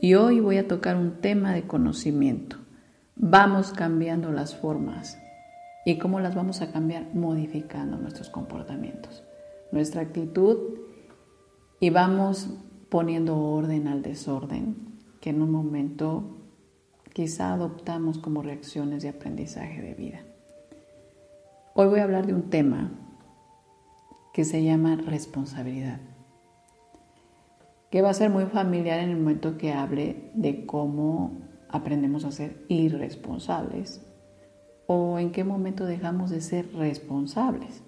y hoy voy a tocar un tema de conocimiento. Vamos cambiando las formas. ¿Y cómo las vamos a cambiar? Modificando nuestros comportamientos, nuestra actitud y vamos poniendo orden al desorden que en un momento quizá adoptamos como reacciones de aprendizaje de vida. Hoy voy a hablar de un tema que se llama responsabilidad, que va a ser muy familiar en el momento que hable de cómo aprendemos a ser irresponsables o en qué momento dejamos de ser responsables.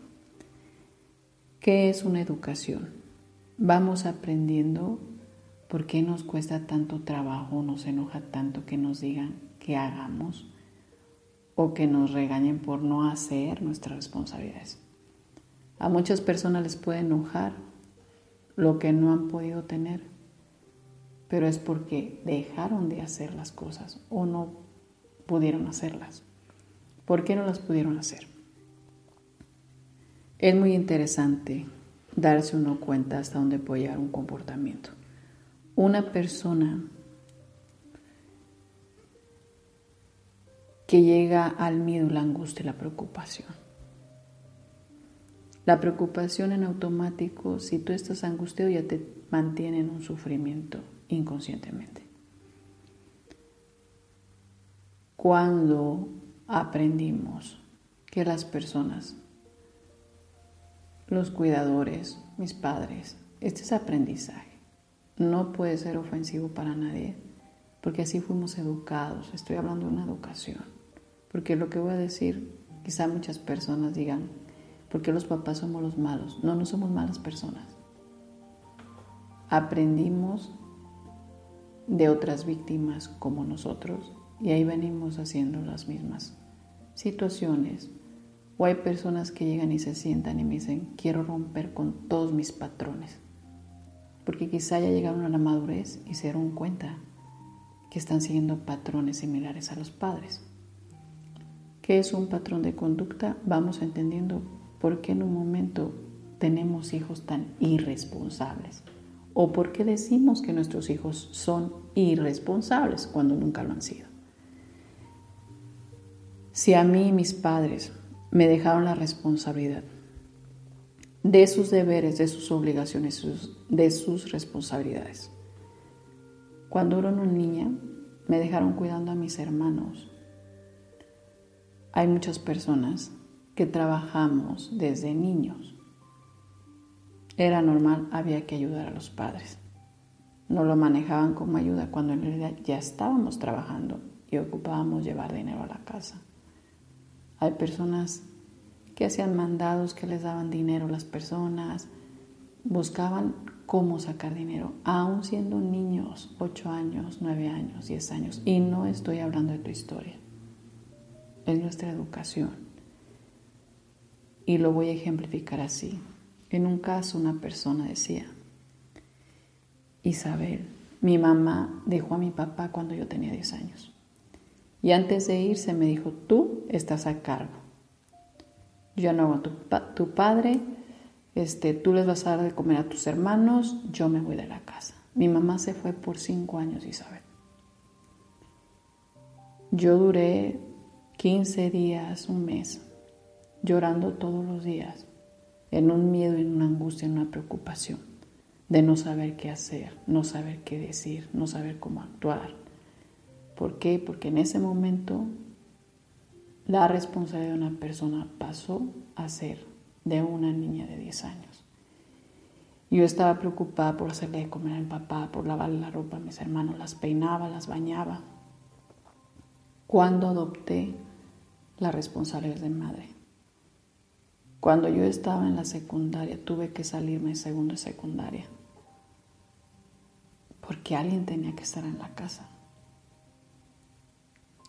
¿Qué es una educación? Vamos aprendiendo por qué nos cuesta tanto trabajo, nos enoja tanto que nos digan que hagamos o que nos regañen por no hacer nuestras responsabilidades. A muchas personas les puede enojar lo que no han podido tener, pero es porque dejaron de hacer las cosas o no pudieron hacerlas. ¿Por qué no las pudieron hacer? Es muy interesante darse uno cuenta hasta dónde puede llegar un comportamiento. Una persona que llega al miedo, la angustia y la preocupación la preocupación en automático, si tú estás angustiado, ya te mantiene en un sufrimiento inconscientemente. Cuando aprendimos que las personas, los cuidadores, mis padres, este es aprendizaje. No puede ser ofensivo para nadie, porque así fuimos educados. Estoy hablando de una educación. Porque lo que voy a decir, quizá muchas personas digan, porque los papás somos los malos. No, no somos malas personas. Aprendimos de otras víctimas como nosotros y ahí venimos haciendo las mismas situaciones. O hay personas que llegan y se sientan y me dicen, quiero romper con todos mis patrones. Porque quizá ya llegaron a la madurez y se dieron cuenta que están siguiendo patrones similares a los padres. ¿Qué es un patrón de conducta? Vamos entendiendo ¿Por qué en un momento tenemos hijos tan irresponsables? ¿O por qué decimos que nuestros hijos son irresponsables cuando nunca lo han sido? Si a mí mis padres me dejaron la responsabilidad de sus deberes, de sus obligaciones, de sus responsabilidades. Cuando era una niña, me dejaron cuidando a mis hermanos. Hay muchas personas trabajamos desde niños. Era normal, había que ayudar a los padres. No lo manejaban como ayuda cuando en realidad ya estábamos trabajando y ocupábamos llevar dinero a la casa. Hay personas que hacían mandados que les daban dinero a las personas, buscaban cómo sacar dinero, aún siendo niños, 8 años, 9 años, 10 años. Y no estoy hablando de tu historia, es nuestra educación. Y lo voy a ejemplificar así. En un caso una persona decía, Isabel, mi mamá dejó a mi papá cuando yo tenía 10 años. Y antes de irse me dijo, tú estás a cargo. Yo no hago tu, tu padre, este, tú les vas a dar de comer a tus hermanos, yo me voy de la casa. Mi mamá se fue por cinco años, Isabel. Yo duré 15 días, un mes, llorando todos los días, en un miedo, en una angustia, en una preocupación, de no saber qué hacer, no saber qué decir, no saber cómo actuar. ¿Por qué? Porque en ese momento la responsabilidad de una persona pasó a ser de una niña de 10 años. Yo estaba preocupada por hacerle de comer a mi papá, por lavarle la ropa a mis hermanos, las peinaba, las bañaba. Cuando adopté la responsabilidad de madre, cuando yo estaba en la secundaria, tuve que salirme de segundo de secundaria, porque alguien tenía que estar en la casa.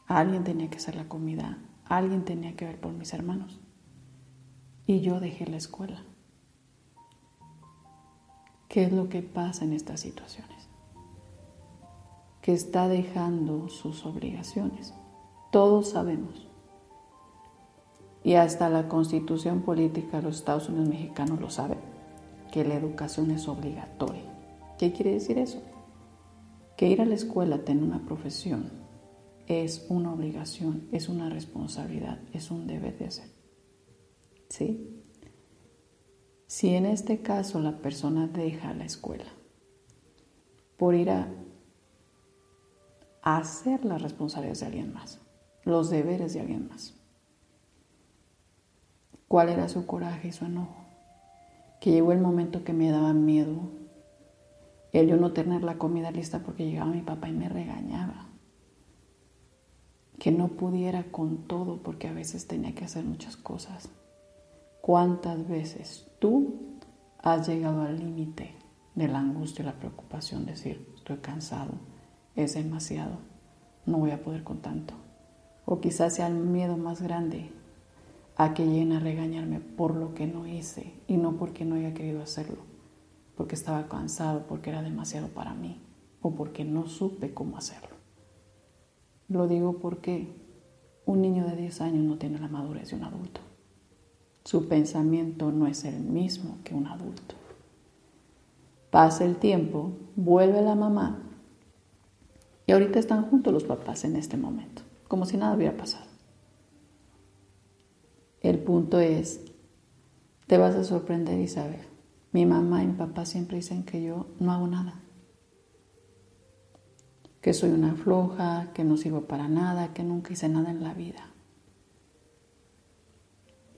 Alguien tenía que hacer la comida, alguien tenía que ver por mis hermanos. Y yo dejé la escuela. ¿Qué es lo que pasa en estas situaciones? Que está dejando sus obligaciones. Todos sabemos. Y hasta la constitución política de los Estados Unidos mexicanos lo sabe, que la educación es obligatoria. ¿Qué quiere decir eso? Que ir a la escuela, tener una profesión, es una obligación, es una responsabilidad, es un deber de hacer. ¿Sí? Si en este caso la persona deja la escuela por ir a hacer las responsabilidades de alguien más, los deberes de alguien más, ¿cuál era su coraje y su enojo? Que llegó el momento que me daba miedo el yo no tener la comida lista porque llegaba mi papá y me regañaba que no pudiera con todo porque a veces tenía que hacer muchas cosas. ¿Cuántas veces tú has llegado al límite de la angustia y la preocupación? Decir, estoy cansado, es demasiado, no voy a poder con tanto. O quizás sea el miedo más grande a que lleguen a regañarme por lo que no hice y no porque no haya querido hacerlo, porque estaba cansado, porque era demasiado para mí o porque no supe cómo hacerlo. Lo digo porque un niño de 10 años no tiene la madurez de un adulto. Su pensamiento no es el mismo que un adulto. Pasa el tiempo, vuelve la mamá y ahorita están juntos los papás en este momento, como si nada hubiera pasado. El punto es, te vas a sorprender y saber, mi mamá y mi papá siempre dicen que yo no hago nada que soy una floja, que no sirvo para nada, que nunca hice nada en la vida.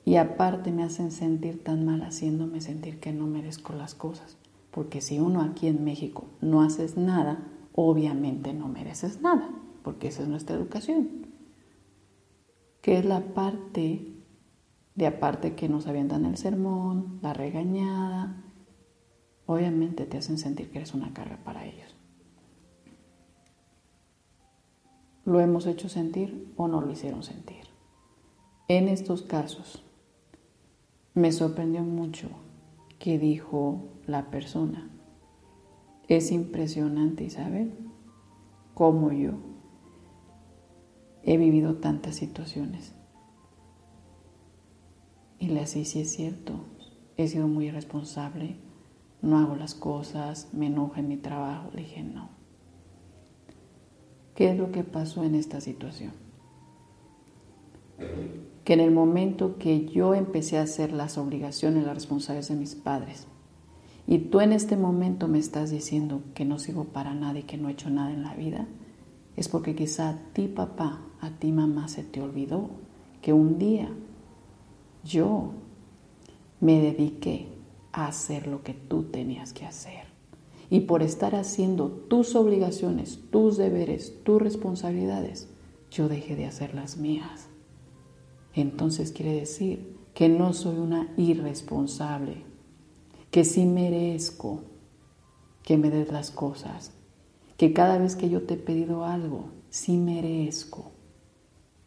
Y aparte me hacen sentir tan mal haciéndome sentir que no merezco las cosas. Porque si uno aquí en México no haces nada, obviamente no mereces nada, porque esa es nuestra educación. Que es la parte de aparte que nos avientan el sermón, la regañada, obviamente te hacen sentir que eres una carga para ellos. lo hemos hecho sentir o no lo hicieron sentir. En estos casos, me sorprendió mucho que dijo la persona. Es impresionante, Isabel, cómo yo he vivido tantas situaciones. Y le así sí es cierto, he sido muy irresponsable, no hago las cosas, me enojo en mi trabajo. Le dije, no, ¿Qué es lo que pasó en esta situación? Que en el momento que yo empecé a hacer las obligaciones, las responsabilidades de mis padres, y tú en este momento me estás diciendo que no sigo para nada y que no he hecho nada en la vida, es porque quizá a ti papá, a ti mamá se te olvidó que un día yo me dediqué a hacer lo que tú tenías que hacer y por estar haciendo tus obligaciones, tus deberes, tus responsabilidades, yo dejé de hacer las mías. Entonces quiere decir que no soy una irresponsable, que sí merezco que me des las cosas, que cada vez que yo te he pedido algo, sí merezco,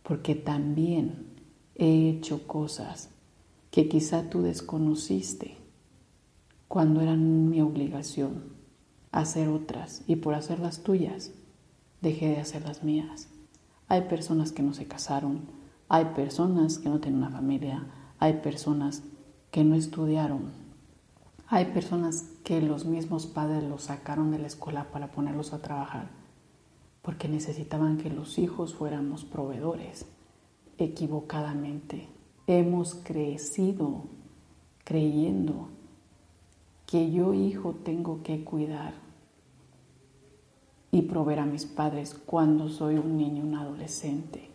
porque también he hecho cosas que quizá tú desconociste cuando eran mi obligación hacer otras y por hacer las tuyas dejé de hacer las mías. Hay personas que no se casaron, hay personas que no tienen una familia, hay personas que no estudiaron, hay personas que los mismos padres los sacaron de la escuela para ponerlos a trabajar porque necesitaban que los hijos fuéramos proveedores equivocadamente. Hemos crecido creyendo que yo hijo tengo que cuidar y proveer a mis padres cuando soy un niño, un adolescente.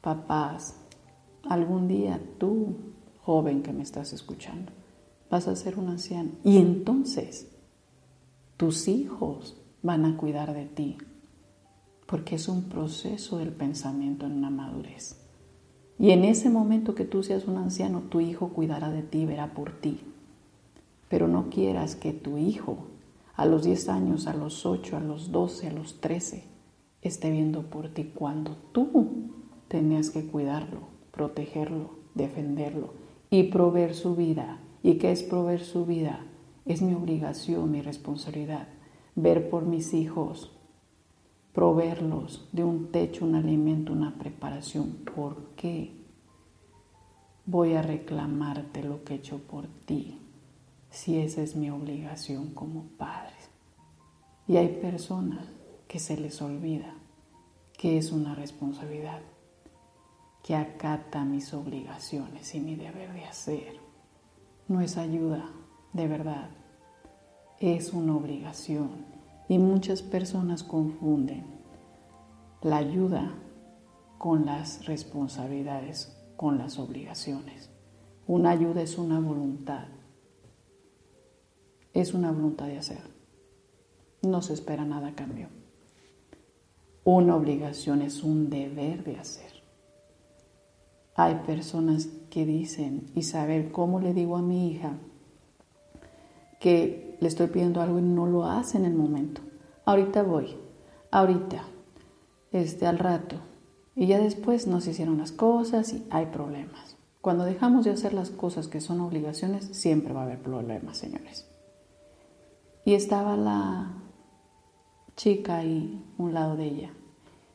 Papás, algún día tú, joven que me estás escuchando, vas a ser un anciano y entonces tus hijos van a cuidar de ti, porque es un proceso del pensamiento en una madurez. Y en ese momento que tú seas un anciano, tu hijo cuidará de ti, verá por ti. Pero no quieras que tu hijo a los 10 años, a los 8, a los 12, a los 13, esté viendo por ti cuando tú tenías que cuidarlo, protegerlo, defenderlo y proveer su vida. ¿Y qué es proveer su vida? Es mi obligación, mi responsabilidad. Ver por mis hijos, proveerlos de un techo, un alimento, una preparación. ¿Por qué voy a reclamarte lo que he hecho por ti si esa es mi obligación como padre? Y hay personas que se les olvida que es una responsabilidad, que acata mis obligaciones y mi deber de hacer. No es ayuda, de verdad, es una obligación. Y muchas personas confunden la ayuda con las responsabilidades, con las obligaciones. Una ayuda es una voluntad, es una voluntad de hacer. No se espera nada a cambio. Una obligación es un deber de hacer. Hay personas que dicen, Isabel, ¿cómo le digo a mi hija que le estoy pidiendo algo y no lo hace en el momento? Ahorita voy, ahorita, este, al rato. Y ya después no se hicieron las cosas y hay problemas. Cuando dejamos de hacer las cosas que son obligaciones, siempre va a haber problemas, señores. Y estaba la, chica ahí un lado de ella.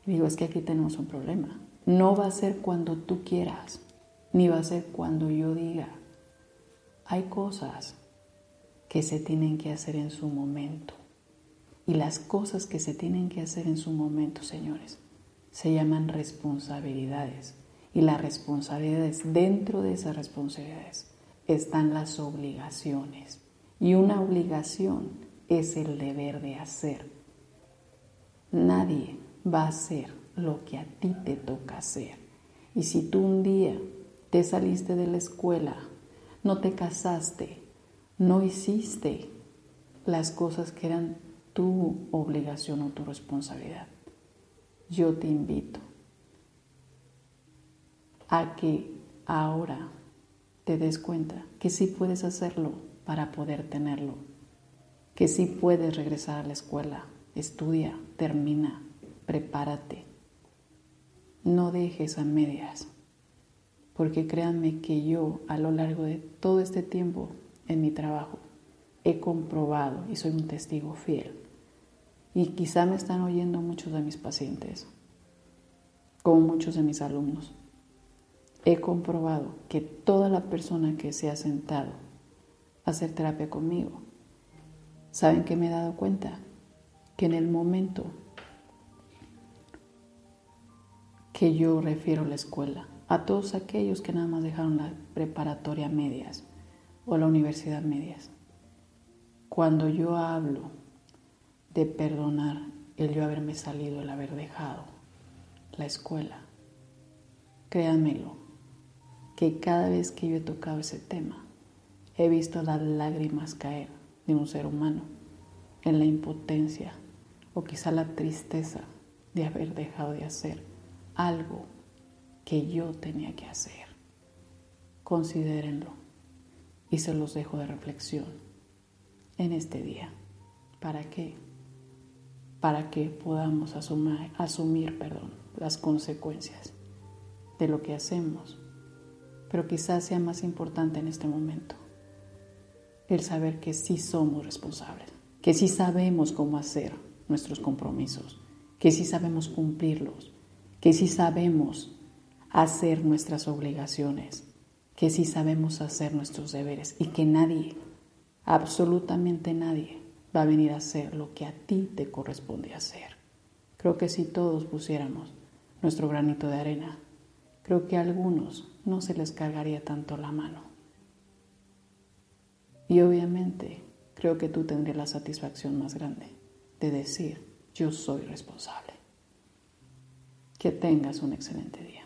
Y digo, es que aquí tenemos un problema. No va a ser cuando tú quieras, ni va a ser cuando yo diga. Hay cosas que se tienen que hacer en su momento. Y las cosas que se tienen que hacer en su momento, señores, se llaman responsabilidades. Y las responsabilidades, dentro de esas responsabilidades, están las obligaciones. Y una obligación es el deber de hacer Nadie va a hacer lo que a ti te toca hacer. Y si tú un día te saliste de la escuela, no te casaste, no hiciste las cosas que eran tu obligación o tu responsabilidad, yo te invito a que ahora te des cuenta que sí puedes hacerlo para poder tenerlo, que sí puedes regresar a la escuela, estudia, termina, prepárate. No dejes a medias, porque créanme que yo a lo largo de todo este tiempo en mi trabajo he comprobado y soy un testigo fiel. Y quizá me están oyendo muchos de mis pacientes, como muchos de mis alumnos. He comprobado que toda la persona que se ha sentado a hacer terapia conmigo, ¿saben que me he dado cuenta? que en el momento que yo refiero a la escuela, a todos aquellos que nada más dejaron la preparatoria medias o la universidad medias, cuando yo hablo de perdonar el yo haberme salido, el haber dejado la escuela, créanmelo, que cada vez que yo he tocado ese tema, he visto las lágrimas caer de un ser humano en la impotencia o quizá la tristeza de haber dejado de hacer algo que yo tenía que hacer. Considérenlo y se los dejo de reflexión en este día. ¿Para qué? Para que podamos asumir, perdón, las consecuencias de lo que hacemos. Pero quizás sea más importante en este momento el saber que sí somos responsables, que sí sabemos cómo hacer nuestros compromisos, que sí sabemos cumplirlos, que sí sabemos hacer nuestras obligaciones, que sí sabemos hacer nuestros deberes y que nadie, absolutamente nadie, va a venir a hacer lo que a ti te corresponde hacer. Creo que si todos pusiéramos nuestro granito de arena, creo que a algunos no se les cargaría tanto la mano. Y obviamente creo que tú tendrías la satisfacción más grande de decir, yo soy responsable. Que tengas un excelente día.